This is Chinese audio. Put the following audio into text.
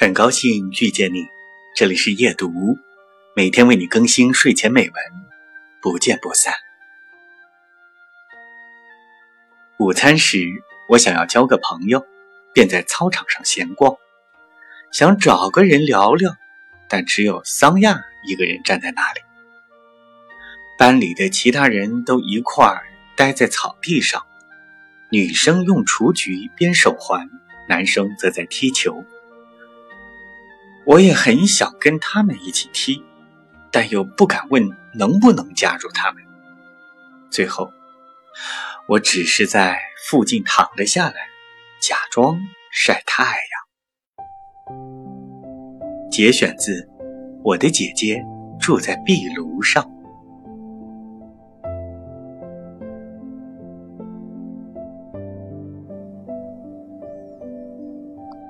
很高兴遇见你，这里是夜读，每天为你更新睡前美文，不见不散。午餐时，我想要交个朋友，便在操场上闲逛，想找个人聊聊，但只有桑亚一个人站在那里。班里的其他人都一块儿待在草地上，女生用雏菊编手环，男生则在踢球。我也很想跟他们一起踢，但又不敢问能不能加入他们。最后。我只是在附近躺了下来，假装晒太阳。节选自《我的姐姐住在壁炉上》。